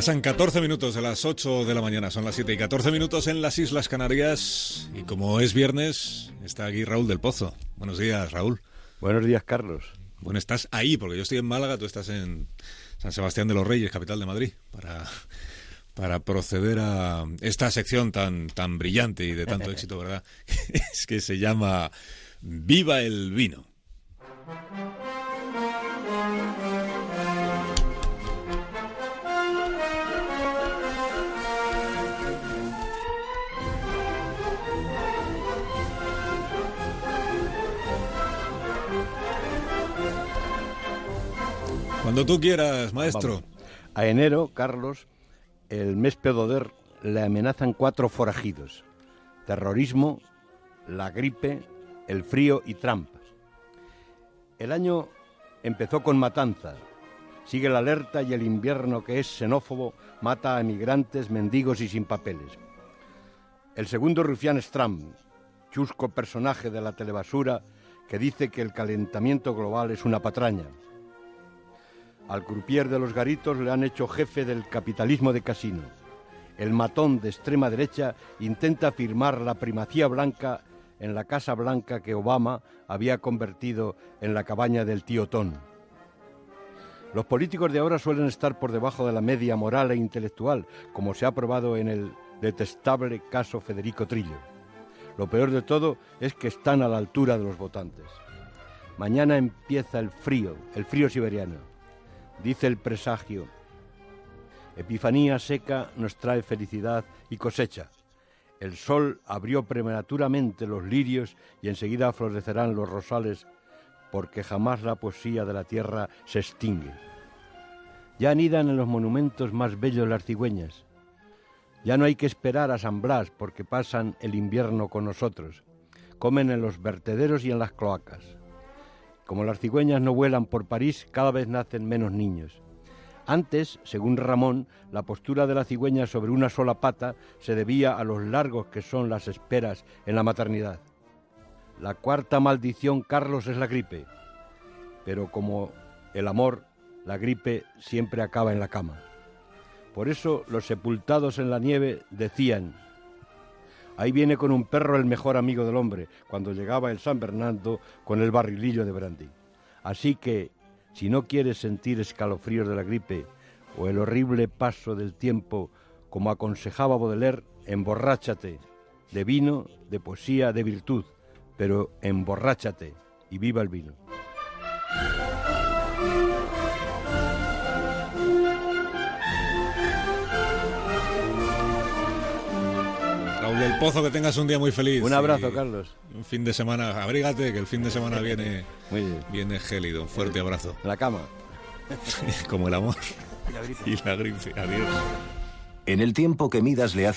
Pasan 14 minutos de las 8 de la mañana, son las 7 y 14 minutos en las Islas Canarias. Y como es viernes, está aquí Raúl del Pozo. Buenos días, Raúl. Buenos días, Carlos. Bueno, estás ahí, porque yo estoy en Málaga, tú estás en San Sebastián de los Reyes, capital de Madrid, para, para proceder a esta sección tan, tan brillante y de tanto éxito, ¿verdad? es que se llama Viva el vino. Cuando tú quieras, maestro. A enero, Carlos, el mes pedoder le amenazan cuatro forajidos. Terrorismo, la gripe, el frío y trampas. El año empezó con matanza. Sigue la alerta y el invierno que es xenófobo mata a emigrantes, mendigos y sin papeles. El segundo rufián es Trump, chusco personaje de la telebasura que dice que el calentamiento global es una patraña. Al croupier de los garitos le han hecho jefe del capitalismo de casino. El matón de extrema derecha intenta firmar la primacía blanca en la Casa Blanca que Obama había convertido en la cabaña del tío Ton. Los políticos de ahora suelen estar por debajo de la media moral e intelectual, como se ha probado en el detestable caso Federico Trillo. Lo peor de todo es que están a la altura de los votantes. Mañana empieza el frío, el frío siberiano dice el presagio. Epifanía seca nos trae felicidad y cosecha. El sol abrió prematuramente los lirios y enseguida florecerán los rosales, porque jamás la poesía de la tierra se extingue. Ya anidan en los monumentos más bellos las cigüeñas. Ya no hay que esperar a San Blas porque pasan el invierno con nosotros. Comen en los vertederos y en las cloacas. Como las cigüeñas no vuelan por París, cada vez nacen menos niños. Antes, según Ramón, la postura de la cigüeña sobre una sola pata se debía a los largos que son las esperas en la maternidad. La cuarta maldición, Carlos, es la gripe. Pero como el amor, la gripe siempre acaba en la cama. Por eso los sepultados en la nieve decían, Ahí viene con un perro el mejor amigo del hombre, cuando llegaba el San Bernardo con el barrilillo de brandy. Así que, si no quieres sentir escalofríos de la gripe o el horrible paso del tiempo, como aconsejaba Baudelaire, emborráchate de vino, de poesía, de virtud, pero emborráchate y viva el vino. Pozo, que tengas un día muy feliz. Un abrazo, Carlos. Un fin de semana, abrígate, que el fin de semana viene, viene gélido. Un fuerte abrazo. la cama. Como el amor. Y la gripe. Y la gripe. Adiós. En el tiempo que Midas le hace